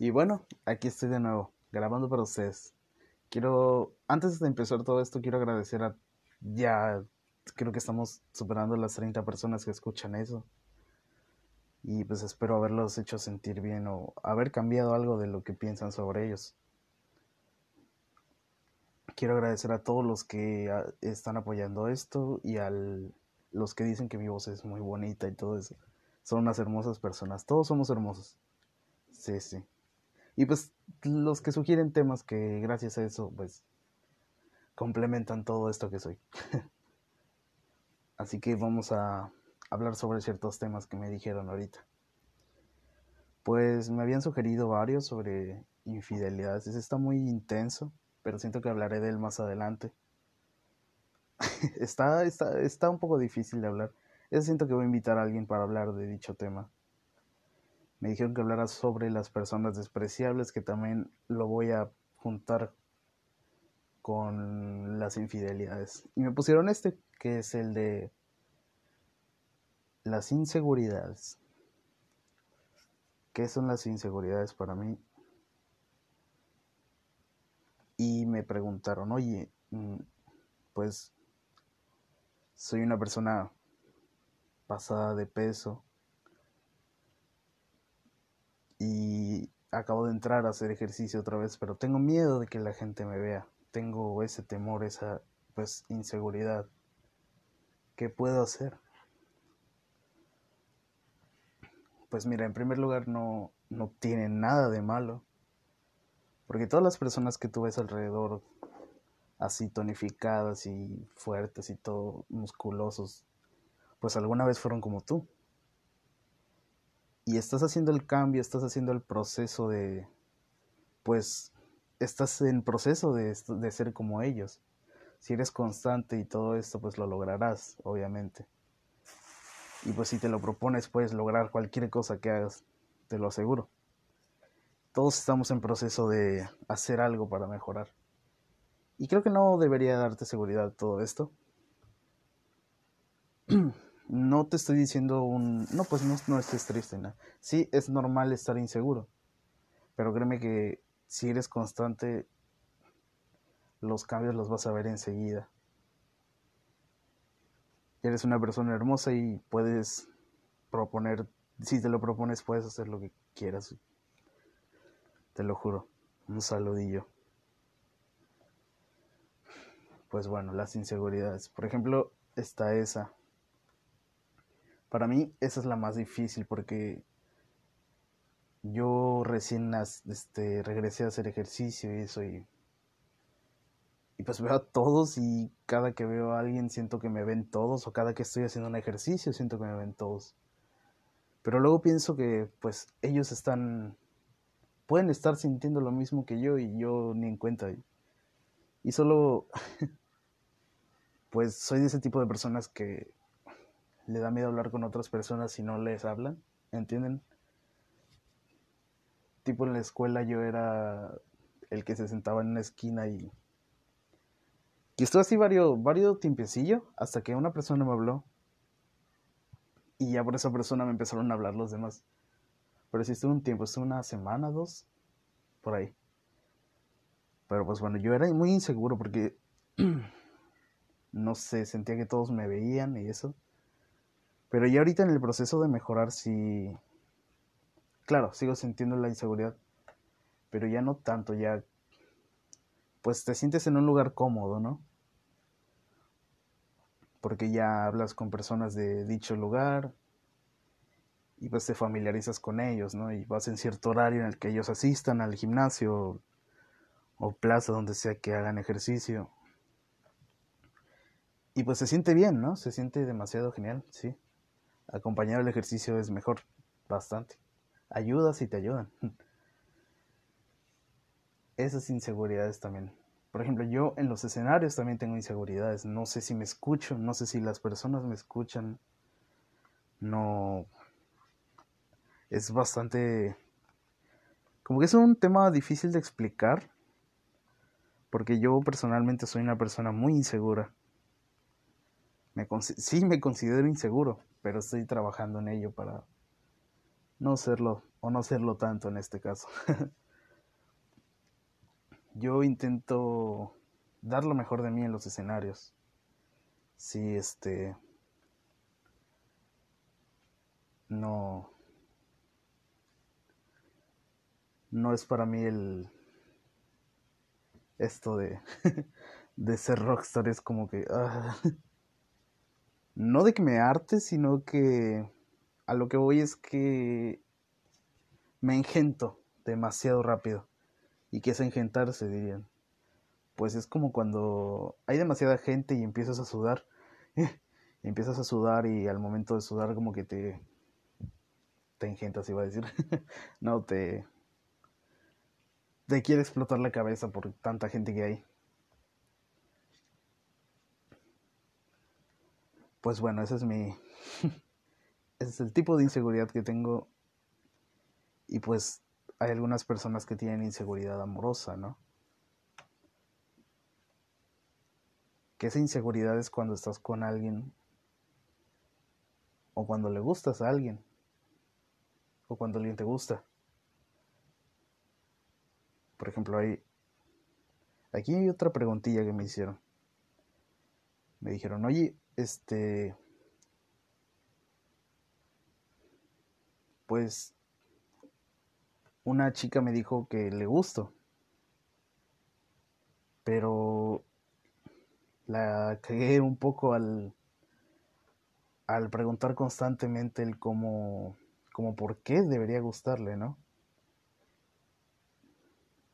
Y bueno, aquí estoy de nuevo, grabando para ustedes. Quiero, antes de empezar todo esto, quiero agradecer a ya, creo que estamos superando las 30 personas que escuchan eso. Y pues espero haberlos hecho sentir bien o haber cambiado algo de lo que piensan sobre ellos. Quiero agradecer a todos los que ah, están apoyando esto y a los que dicen que mi voz es muy bonita y todo eso. Son unas hermosas personas. Todos somos hermosos. Sí, sí. Y pues los que sugieren temas que gracias a eso pues complementan todo esto que soy. Así que vamos a hablar sobre ciertos temas que me dijeron ahorita. Pues me habían sugerido varios sobre infidelidades. está muy intenso, pero siento que hablaré de él más adelante. está, está, está un poco difícil de hablar. Yo siento que voy a invitar a alguien para hablar de dicho tema. Me dijeron que hablara sobre las personas despreciables, que también lo voy a juntar con las infidelidades. Y me pusieron este, que es el de las inseguridades. ¿Qué son las inseguridades para mí? Y me preguntaron, oye, mm, pues soy una persona pasada de peso y acabo de entrar a hacer ejercicio otra vez, pero tengo miedo de que la gente me vea. Tengo ese temor, esa pues inseguridad. ¿Qué puedo hacer? Pues mira, en primer lugar no, no tiene nada de malo. Porque todas las personas que tú ves alrededor, así tonificadas y fuertes y todo musculosos, pues alguna vez fueron como tú y estás haciendo el cambio, estás haciendo el proceso de, pues, estás en proceso de, de ser como ellos. Si eres constante y todo esto, pues lo lograrás, obviamente. Y pues si te lo propones, puedes lograr cualquier cosa que hagas, te lo aseguro. Todos estamos en proceso de hacer algo para mejorar. Y creo que no debería darte seguridad todo esto. no te estoy diciendo un... No, pues no, no estés triste, ¿no? Sí, es normal estar inseguro, pero créeme que si eres constante, los cambios los vas a ver enseguida. Eres una persona hermosa y puedes proponer, si te lo propones, puedes hacer lo que quieras. Te lo juro. Un saludillo. Pues bueno, las inseguridades. Por ejemplo, está esa para mí esa es la más difícil porque yo recién este, regresé a hacer ejercicio y eso y, y pues veo a todos y cada que veo a alguien siento que me ven todos o cada que estoy haciendo un ejercicio siento que me ven todos. Pero luego pienso que pues ellos están, pueden estar sintiendo lo mismo que yo y yo ni en cuenta. Y solo, pues soy de ese tipo de personas que le da miedo hablar con otras personas si no les hablan, ¿entienden? Tipo en la escuela yo era el que se sentaba en una esquina y... Y estuve así varios, varios tiempecillo hasta que una persona me habló. Y ya por esa persona me empezaron a hablar los demás. Pero sí estuve un tiempo, estuve una semana, dos, por ahí. Pero pues bueno, yo era muy inseguro porque, no sé, sentía que todos me veían y eso. Pero ya ahorita en el proceso de mejorar, sí. Claro, sigo sintiendo la inseguridad. Pero ya no tanto, ya. Pues te sientes en un lugar cómodo, ¿no? Porque ya hablas con personas de dicho lugar. Y pues te familiarizas con ellos, ¿no? Y vas en cierto horario en el que ellos asistan al gimnasio o plaza donde sea que hagan ejercicio. Y pues se siente bien, ¿no? Se siente demasiado genial, sí acompañar el ejercicio es mejor, bastante. Ayudas y te ayudan. Esas inseguridades también. Por ejemplo, yo en los escenarios también tengo inseguridades. No sé si me escucho, no sé si las personas me escuchan. No. Es bastante. Como que es un tema difícil de explicar. Porque yo personalmente soy una persona muy insegura. Me sí, me considero inseguro pero estoy trabajando en ello para no serlo o no serlo tanto en este caso. Yo intento dar lo mejor de mí en los escenarios. Si este no no es para mí el esto de de ser rockstar es como que ah, no de que me arte, sino que a lo que voy es que me engento demasiado rápido. ¿Y qué es engentarse, dirían? Pues es como cuando hay demasiada gente y empiezas a sudar. empiezas a sudar y al momento de sudar como que te... Te engentas, iba a decir. no, te... Te quiere explotar la cabeza por tanta gente que hay. Pues bueno, ese es mi... ese es el tipo de inseguridad que tengo. Y pues hay algunas personas que tienen inseguridad amorosa, ¿no? Que esa inseguridad es cuando estás con alguien o cuando le gustas a alguien o cuando alguien te gusta. Por ejemplo, hay aquí hay otra preguntilla que me hicieron. Me dijeron, "Oye, este pues una chica me dijo que le gustó. Pero la cagué un poco al, al preguntar constantemente el cómo, por qué debería gustarle, ¿no?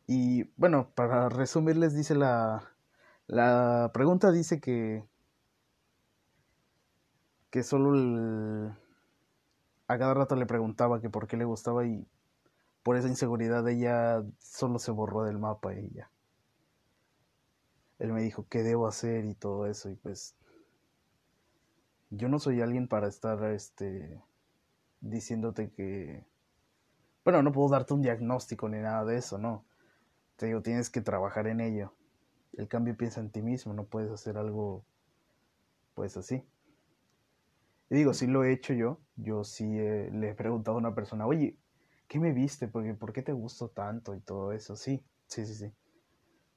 Y bueno, para resumirles, dice la, la pregunta dice que, que solo el, a cada rato le preguntaba que por qué le gustaba y por esa inseguridad ella solo se borró del mapa y ya. Él me dijo qué debo hacer y todo eso y pues yo no soy alguien para estar este diciéndote que bueno, no puedo darte un diagnóstico ni nada de eso, no. Te digo, tienes que trabajar en ello. El cambio piensa en ti mismo, no puedes hacer algo pues así. Y digo, sí lo he hecho yo. Yo sí le he preguntado a una persona, oye, ¿qué me viste? Porque, ¿Por qué te gustó tanto y todo eso? Sí, sí, sí, sí.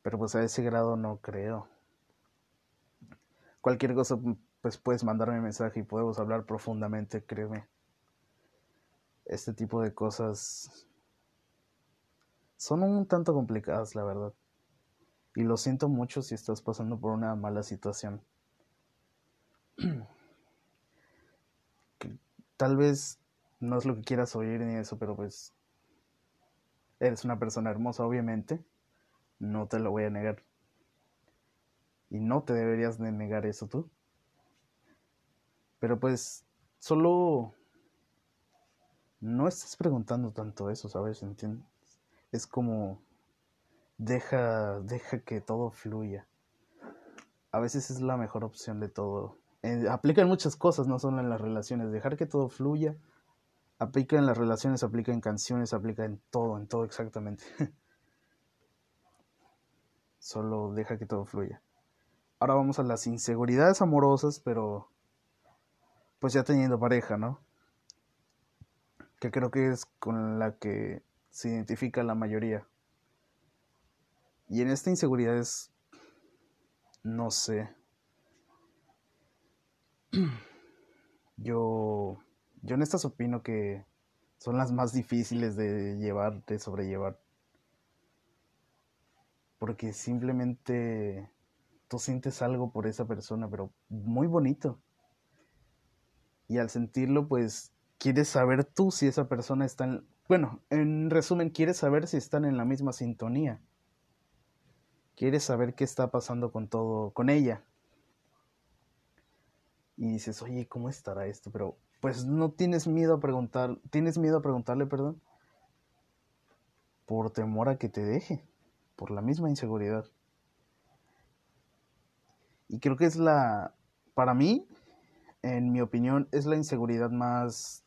Pero pues a ese grado no creo. Cualquier cosa, pues puedes mandarme mensaje y podemos hablar profundamente, créeme. Este tipo de cosas son un tanto complicadas, la verdad. Y lo siento mucho si estás pasando por una mala situación. Tal vez no es lo que quieras oír ni eso, pero pues eres una persona hermosa, obviamente. No te lo voy a negar. Y no te deberías de negar eso tú. Pero pues solo no estás preguntando tanto eso, ¿sabes? ¿Entiendes? Es como deja deja que todo fluya. A veces es la mejor opción de todo. Eh, aplica en muchas cosas, no solo en las relaciones. Dejar que todo fluya aplica en las relaciones, aplica en canciones, aplica en todo, en todo exactamente. Solo deja que todo fluya. Ahora vamos a las inseguridades amorosas, pero pues ya teniendo pareja, ¿no? Que creo que es con la que se identifica la mayoría. Y en esta inseguridad es, no sé, yo yo en estas opino que son las más difíciles de llevar, de sobrellevar. Porque simplemente tú sientes algo por esa persona, pero muy bonito. Y al sentirlo, pues quieres saber tú si esa persona está en... Bueno, en resumen, quieres saber si están en la misma sintonía. Quieres saber qué está pasando con todo, con ella. Y dices, oye, ¿cómo estará esto? Pero pues no tienes miedo a preguntar, tienes miedo a preguntarle, perdón, por temor a que te deje, por la misma inseguridad. Y creo que es la, para mí, en mi opinión, es la inseguridad más,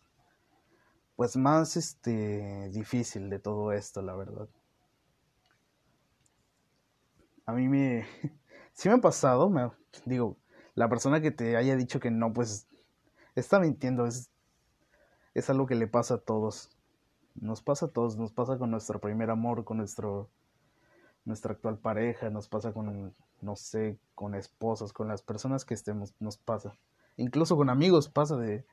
pues más, este, difícil de todo esto, la verdad. A mí me, sí me ha pasado, me, digo, la persona que te haya dicho que no, pues está mintiendo, es, es algo que le pasa a todos. Nos pasa a todos, nos pasa con nuestro primer amor, con nuestro nuestra actual pareja, nos pasa con, no sé, con esposas, con las personas que estemos, nos pasa. Incluso con amigos pasa de,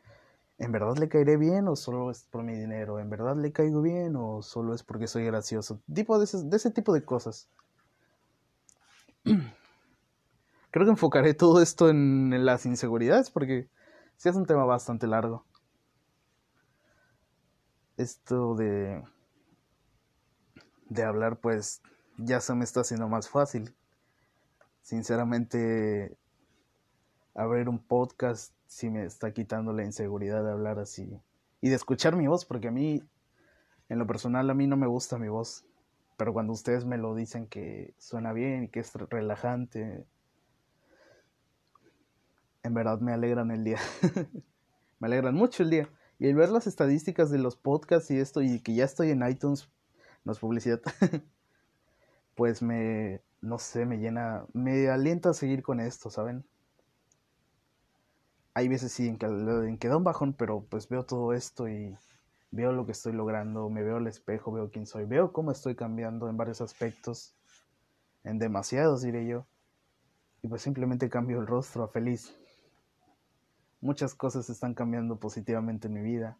¿en verdad le caeré bien o solo es por mi dinero? ¿En verdad le caigo bien o solo es porque soy gracioso? Tipo de ese, de ese tipo de cosas. Creo que enfocaré todo esto en, las inseguridades porque sí es un tema bastante largo. Esto de de hablar pues ya se me está haciendo más fácil. Sinceramente, abrir un podcast sí me está quitando la inseguridad de hablar así y de escuchar mi voz, porque a mí, en lo personal, a mí no me gusta mi voz. Pero cuando ustedes me lo dicen que suena bien y que es relajante, en verdad me alegran el día. me alegran mucho el día. Y el ver las estadísticas de los podcasts y esto, y que ya estoy en iTunes, no es publicidad. pues me, no sé, me llena, me alienta a seguir con esto, ¿saben? Hay veces sí en que, en da un bajón, pero pues veo todo esto y veo lo que estoy logrando, me veo al espejo, veo quién soy, veo cómo estoy cambiando en varios aspectos, en demasiados diré yo, y pues simplemente cambio el rostro a feliz. Muchas cosas están cambiando positivamente en mi vida.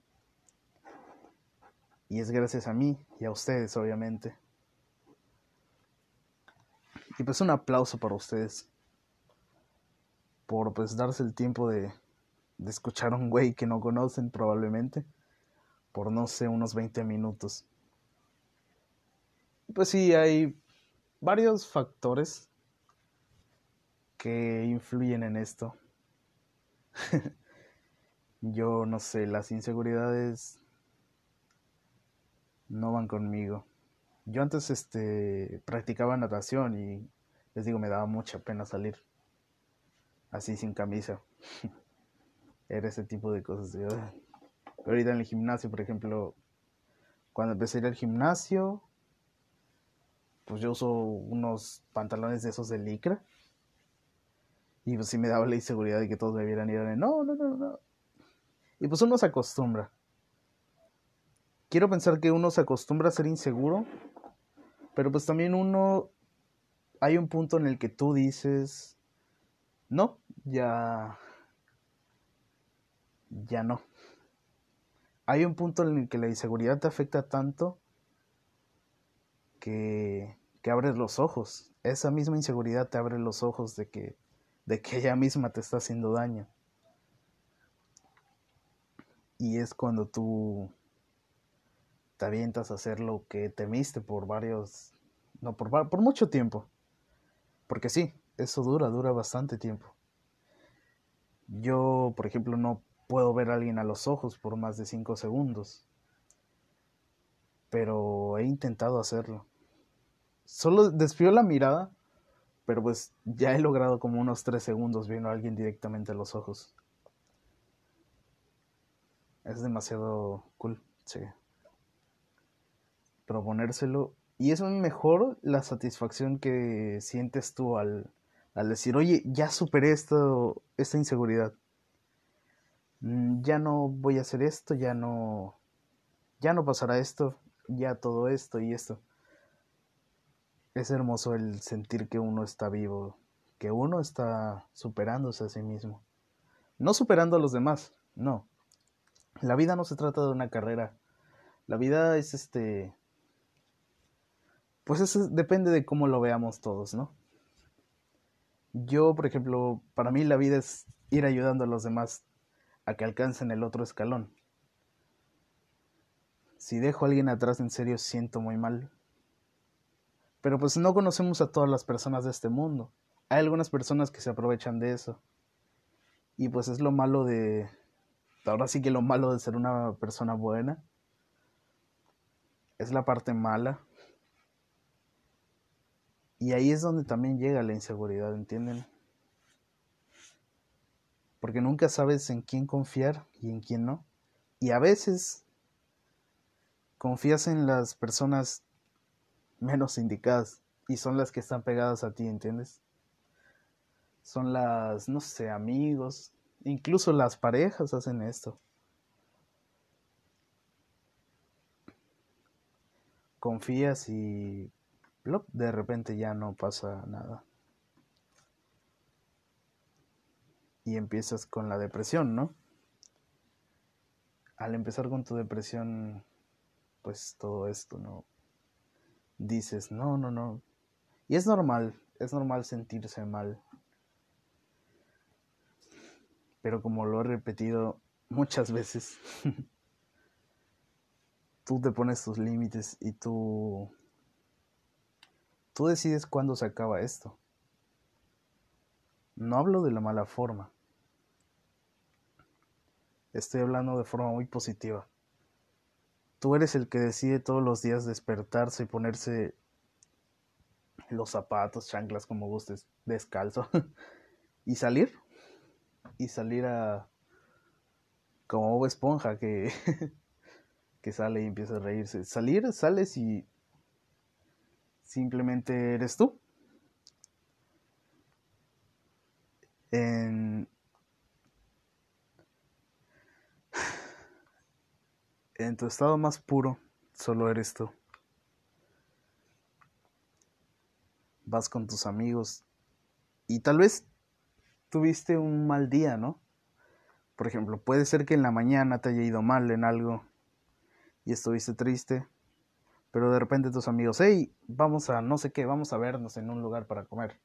Y es gracias a mí y a ustedes, obviamente. Y pues un aplauso para ustedes. Por pues darse el tiempo de, de escuchar a un güey que no conocen probablemente. Por no sé, unos 20 minutos. Pues sí, hay varios factores que influyen en esto. Yo no sé, las inseguridades no van conmigo. Yo antes este, practicaba natación y les digo, me daba mucha pena salir así sin camisa. Era ese tipo de cosas. Pero ahorita en el gimnasio, por ejemplo, cuando empecé a ir al gimnasio, pues yo uso unos pantalones de esos de licra. Y pues sí me daba la inseguridad de que todos me vieran y eran, no, no, no, no. Y pues uno se acostumbra. Quiero pensar que uno se acostumbra a ser inseguro pero pues también uno, hay un punto en el que tú dices, no, ya, ya no. Hay un punto en el que la inseguridad te afecta tanto que, que abres los ojos. Esa misma inseguridad te abre los ojos de que, de que ella misma te está haciendo daño. Y es cuando tú te avientas a hacer lo que temiste por varios, no, por, por mucho tiempo. Porque sí, eso dura, dura bastante tiempo. Yo, por ejemplo, no puedo ver a alguien a los ojos por más de cinco segundos. Pero he intentado hacerlo. Solo desvío la mirada, pero pues ya he logrado como unos tres segundos viendo a alguien directamente a los ojos. Es demasiado cool, sí proponérselo. Y es mejor la satisfacción que sientes tú al, al decir, oye, ya superé esto, esta inseguridad. Mm, ya no voy a hacer esto, ya no, ya no pasará esto, ya todo esto y esto. Es hermoso el sentir que uno está vivo, que uno está superándose a sí mismo. No superando a los demás, no. La vida no se trata de una carrera. La vida es este pues eso depende de cómo lo veamos todos, ¿no? Yo, por ejemplo, para mí la vida es ir ayudando a los demás a que alcancen el otro escalón. Si dejo a alguien atrás, en serio siento muy mal. Pero pues no conocemos a todas las personas de este mundo. Hay algunas personas que se aprovechan de eso. Y pues es lo malo de... Ahora sí que lo malo de ser una persona buena. Es la parte mala y ahí es donde también llega la inseguridad, ¿entienden? Porque nunca sabes en quién confiar y en quién no. Y a veces confías en las personas menos indicadas y son las que están pegadas a ti, ¿entiendes? Son las, no sé, amigos, incluso las parejas hacen esto. confías y de repente ya no pasa nada. Y empiezas con la depresión, ¿no? Al empezar con tu depresión, pues todo esto, ¿no? Dices, no, no, no. Y es normal, es normal sentirse mal. Pero como lo he repetido muchas veces, tú te pones tus límites y tú tú decides cuándo se acaba esto. No hablo de la mala forma. Estoy hablando de forma muy positiva. Tú eres el que decide todos los días despertarse y ponerse los zapatos, chanclas, como gustes, descalzo, y salir. Y salir a... como Bob Esponja que, que sale y empieza a reírse. Salir, sales y simplemente eres tú. En, en tu estado más puro, solo eres tú. Vas con tus amigos y tal vez tuviste un mal día, ¿no? Por ejemplo, puede ser que en la mañana te haya ido mal en algo y estuviste triste pero de repente tus amigos, hey, vamos a no sé qué, vamos a vernos en un lugar para comer.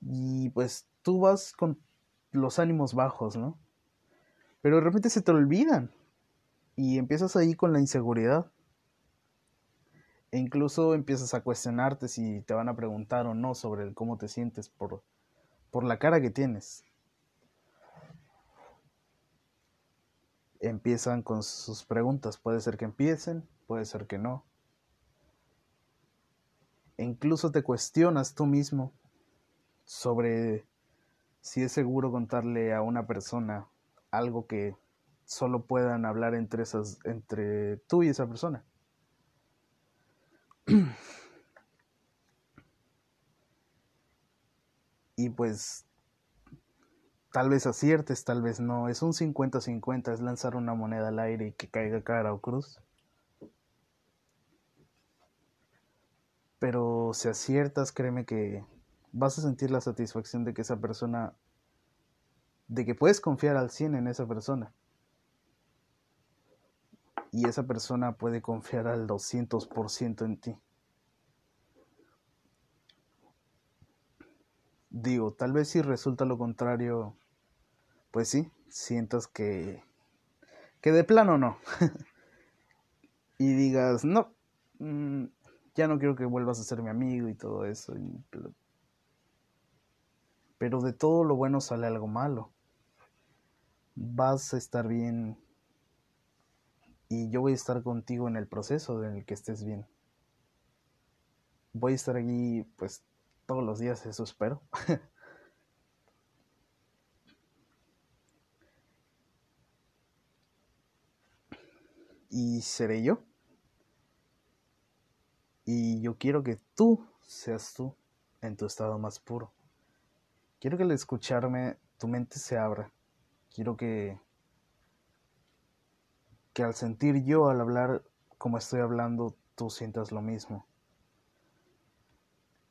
Y pues tú vas con los ánimos bajos, ¿no? Pero de repente se te olvidan y empiezas ahí con la inseguridad. E incluso empiezas a cuestionarte si te van a preguntar o no sobre cómo te sientes por, por la cara que tienes. Empiezan con sus preguntas. Puede ser que empiecen, puede ser que no. E incluso te cuestionas tú mismo sobre si es seguro contarle a una persona algo que solo puedan hablar entre esas entre tú y esa persona. y pues tal vez aciertes, tal vez no, es un 50-50, es lanzar una moneda al aire y que caiga cara o cruz. Pero si aciertas, créeme que vas a sentir la satisfacción de que esa persona, de que puedes confiar al 100 en esa persona. Y esa persona puede confiar al 200% en ti. Digo, tal vez si resulta lo contrario, pues sí, sientas que, que de plano no. y digas, no, mm, ya no quiero que vuelvas a ser mi amigo y todo eso. Pero de todo lo bueno sale algo malo. Vas a estar bien y yo voy a estar contigo en el proceso en el que estés bien. Voy a estar allí pues todos los días, eso espero. y seré yo. Y yo quiero que tú seas tú en tu estado más puro. Quiero que al escucharme tu mente se abra. Quiero que que al sentir yo al hablar como estoy hablando tú sientas lo mismo.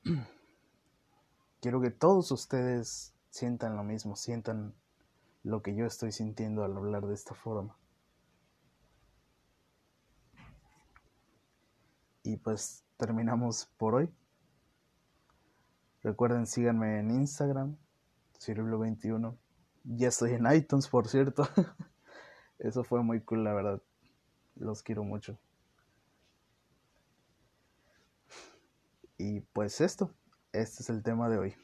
Quiero que todos ustedes sientan lo mismo, sientan lo que yo estoy sintiendo al hablar de esta forma. Y pues terminamos por hoy. Recuerden, síganme en Instagram, Cirilo21. Ya estoy en iTunes, por cierto. Eso fue muy cool, la verdad. Los quiero mucho. Y pues esto, este es el tema de hoy.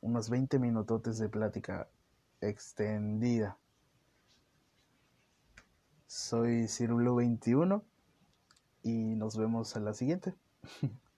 Unos 20 minutotes de plática extendida. Soy Cirulo21 y nos vemos a la siguiente.